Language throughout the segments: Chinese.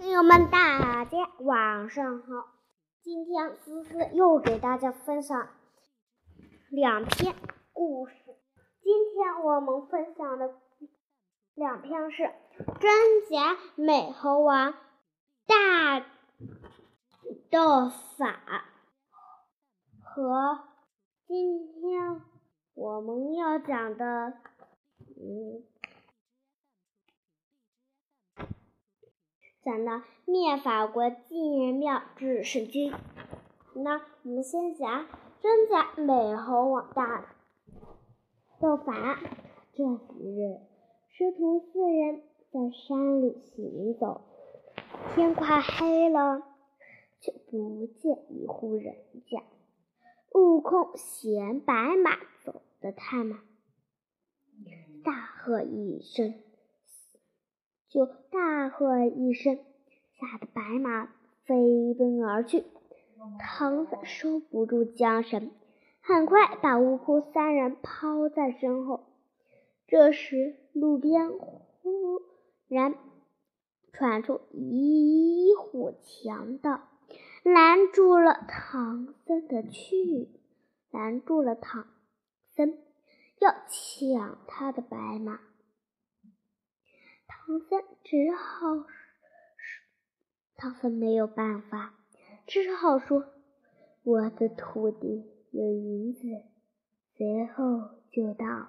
朋友们，大家晚上好！今天思思又给大家分享两篇故事。今天我们分享的两篇是《真假美猴王大斗法》和今天我们要讲的，嗯。讲到灭法国禁庙之圣经，那我们先讲真假美猴王大斗法。这一日，师徒四人在山里行走，天快黑了，却不见一户人家。悟空嫌白马走得太慢，大喝一声。就大喝一声，吓得白马飞奔而去。唐僧收不住缰绳，很快把悟空三人抛在身后。这时，路边忽然传出一伙强盗，拦住了唐僧的去，拦住了唐僧，要抢他的白马。唐僧只好，唐僧没有办法，只好说：“我的徒弟有银子，随后就到。”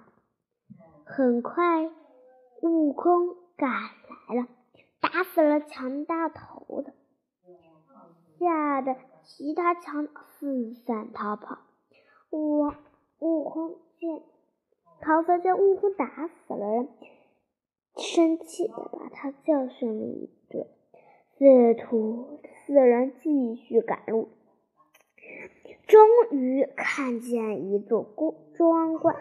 很快，悟空赶来了，打死了强盗头子，吓得其他强盗四散逃跑。悟悟空见唐僧将悟空打死了。生气的把他教训了一顿，四徒四人继续赶路，终于看见一座宫庄观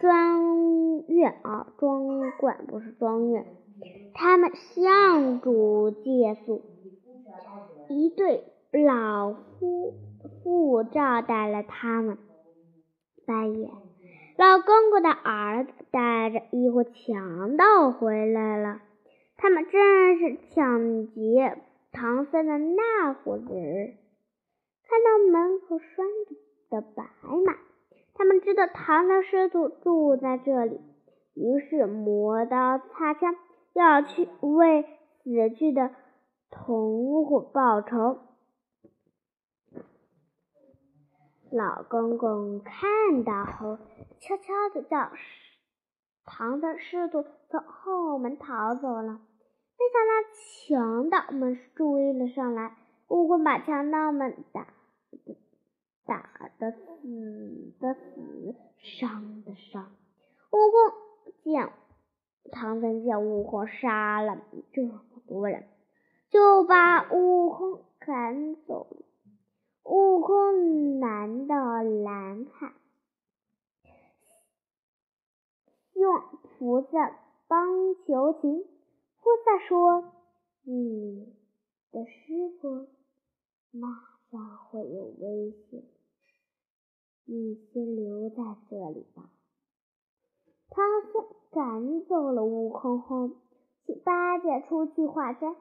庄院啊，庄观不是庄院，他们向主借宿，一对老夫妇招待了他们。半夜。老公公的儿子带着一伙强盗回来了，他们正是抢劫唐僧的那伙人。看到门口拴着的白马，他们知道唐僧师徒住在这里，于是磨刀擦枪，要去为死去的同伙报仇。老公公看到后，悄悄地叫唐僧师徒从后门逃走了。没想到强盗们追了上来，悟空把强盗们打打的死的死，伤的伤。悟空见唐僧见悟空杀了这么多人，就把悟空赶走了困难的蓝海，用菩萨帮求情。菩萨说：“你的师傅马上会有危险，你先留在这里吧。”唐僧赶走了悟空后，请八戒出去化斋，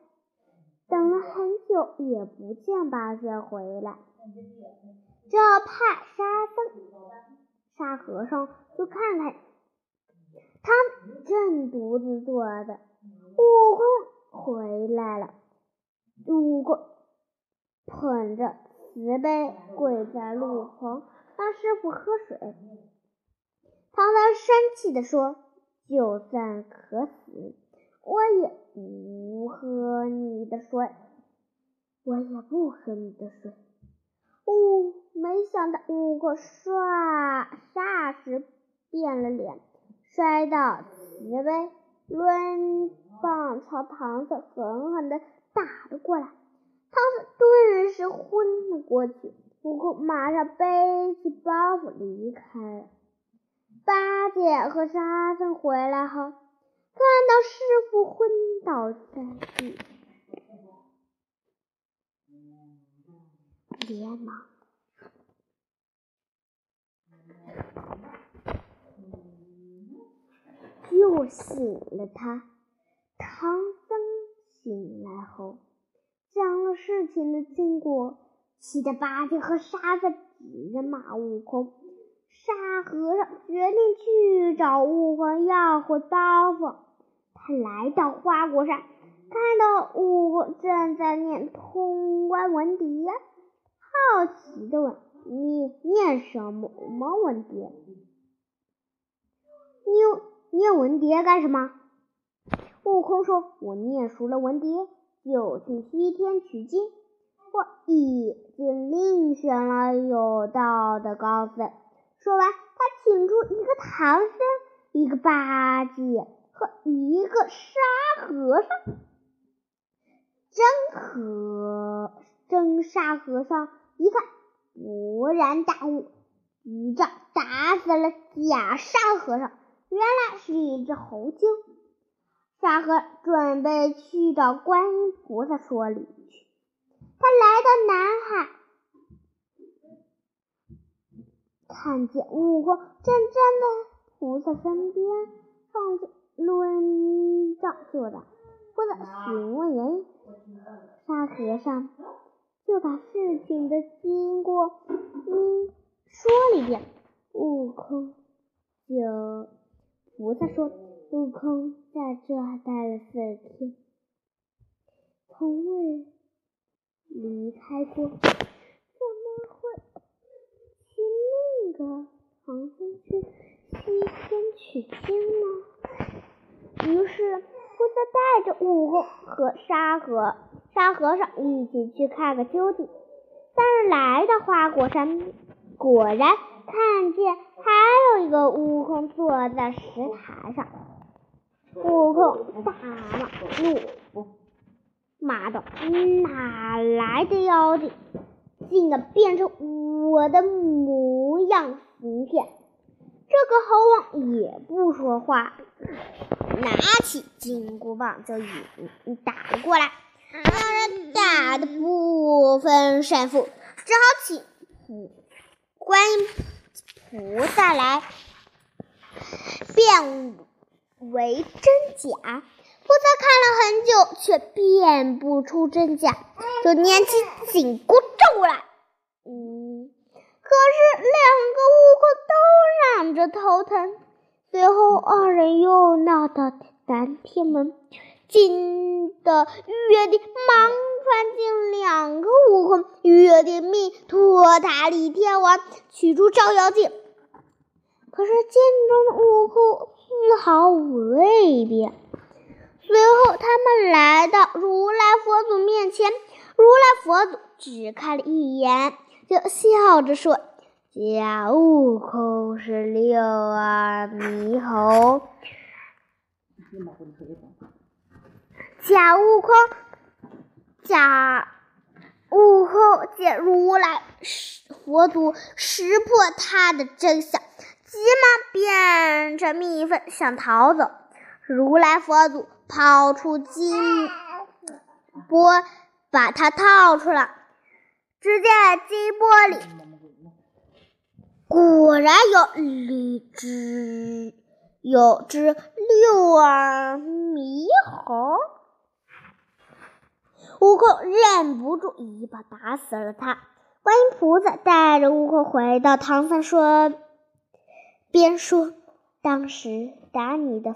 等了很久也不见八戒回来。就派沙僧、沙和尚去看看，他正独自坐着。悟空回来了，悟空捧着瓷杯跪在路旁，让师傅喝水。唐僧生气地说：“就算渴死，我也不喝你的水，我也不喝你的水。”呜！没想到悟空唰霎时变了脸，摔倒瓷杯，抡棒朝唐僧狠狠地打了过来。唐僧顿时昏了过去。悟空马上背起包袱离开了。八戒和沙僧回来后，看到师傅昏倒在地。连忙救醒了他。唐僧醒来后，讲了事情的经过。气得八戒和沙子急着骂悟空。沙和尚决定去找悟空要回包袱。他来到花果山，看到悟空正在念通关文牒，好奇的问：“你念什么文牒？你念文牒干什么？”悟空说：“我念熟了文牒，就去西天取经。我已经另选了有道的高僧。”说完，他请出一个唐僧，一个八戒和一个沙和尚。真和真沙和尚一看，勃然大悟，举杖打死了假沙和尚。原来是一只猴精。沙和准备去找观音菩萨说理去。他来到南海。看见悟空正站在菩萨身边，放着论杖坐着。菩萨询问原因，沙和尚就把事情的经过嗯说了一遍。悟空就菩萨说，悟空在这待了四天，从未离开过。怎么会去另一个唐僧去西天取经呢？于是菩萨带着悟空和沙和沙和尚一起去看个究竟。三人来到花果山，果然看见还有一个悟空坐在石台上。悟空大怒，骂道：“哪来的妖精，竟敢变成我的模样行骗！这个猴王也不说话，拿起金箍棒就一打了过来。两人打的不分胜负，只好请普观音菩萨来辨为真假。菩萨看了很久，却辨不出真假，就念起紧箍咒来。嗯，可是两个悟空都嚷着头疼。最后二人又闹到南天门，惊得玉帝忙传进两个悟空，玉帝命托塔李天王取出照妖镜。可是镜中的悟空丝毫未变。随后他们来到如来佛祖面前，如来佛祖只看了一眼。就笑着说：“假悟空是六耳猕猴。”假悟空，假悟空见如来佛祖识破他的真相，急忙变成蜜蜂想逃走。如来佛祖抛出金钵，把他套出来。只见金钵里果然有一只有只六耳猕猴，悟空忍不住一把打死了他。观音菩萨带着悟空回到唐僧说，边说：“当时打你的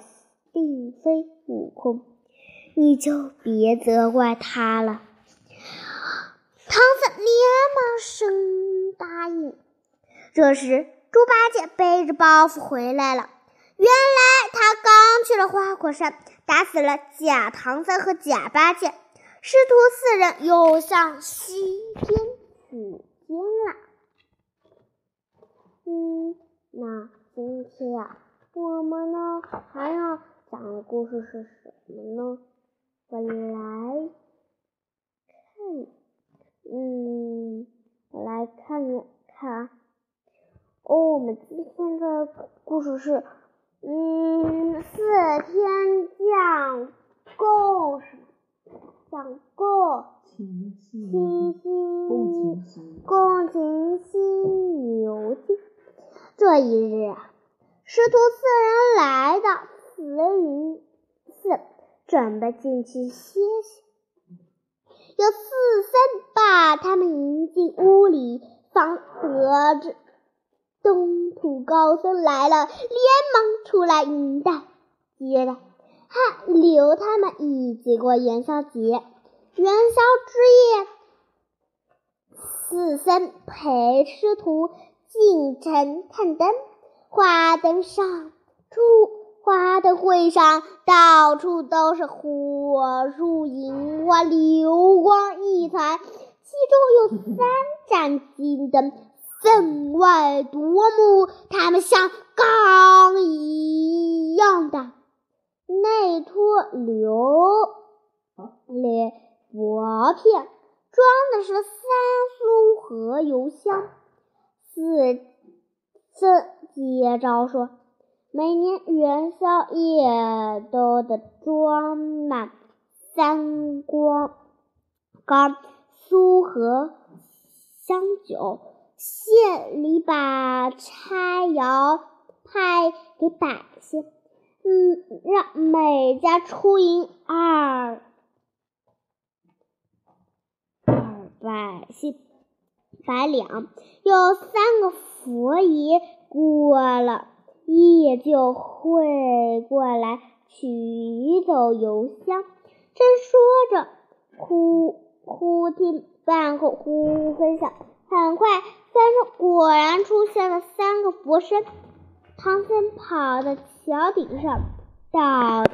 并非悟空，你就别责怪他了。”唐僧连忙声答应。这时，猪八戒背着包袱回来了。原来他刚去了花果山，打死了假唐僧和假八戒，师徒四人又向西天取经了。嗯，那今天呀，我们呢还要讲的故事是什么呢？我来看。嗯，我来看一看。哦，我们今天的故事是，嗯，四天降供是吗？降供，清新，共情心牛津。这一日，师徒四人来到慈云寺，准备进去歇息。有四僧把他们迎进屋里，方得知东土高僧来了，连忙出来迎待接待，还留他们一起过元宵节。元宵之夜，四僧陪师徒进城看灯，花灯上出。花灯会上，到处都是火树银花，流光溢彩。其中有三盏金灯，分外夺目。它们像钢一样的内托流列薄片，装的是三苏和油香。四僧接招说。每年元宵夜都得装满三光缸苏和香酒，县里把差窑派给百姓，嗯，让每家出银二二百姓百两，有三个佛爷过了。夜就会过来取走油香。正说着，忽忽听半空呼呼声响，很快山上果然出现了三个佛身。唐僧跑到桥顶上，倒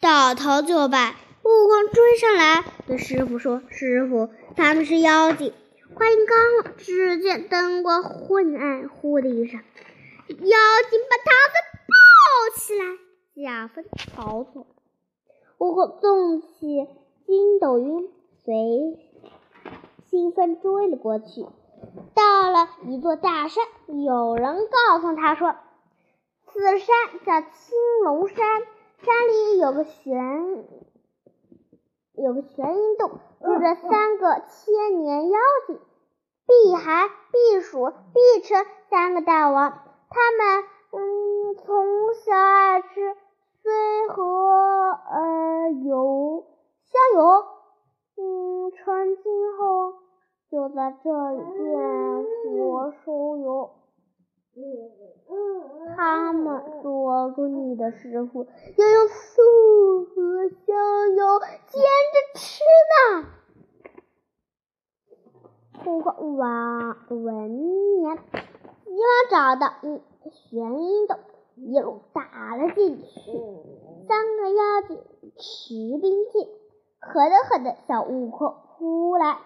倒头就拜。悟空追上来，对师傅说：“师傅，他们是妖精。”话音刚落，只见灯光昏暗，忽的一声，妖精把唐僧抱起来，假分逃走。悟空纵起筋斗云，随兴奋追了过去。到了一座大山，有人告诉他说：“此山叫青龙山，山里有个玄有个玄阴洞，住着三个千年妖精。”碧海、碧鼠、碧晨三个大王，他们嗯从小爱吃水和呃油香油，嗯成精后就在这里变佛收油。他们捉住你的师傅要用素和香油煎着吃呢。悟空往闻言，急忙找到一玄阴洞，一路打了进去。三个妖精持兵器，呵的呵的向悟空扑来。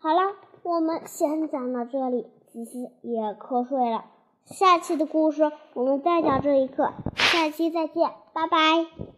好了，我们先讲到这里，琪琪也瞌睡了。下期的故事我们再讲这一课，下期再见，拜拜。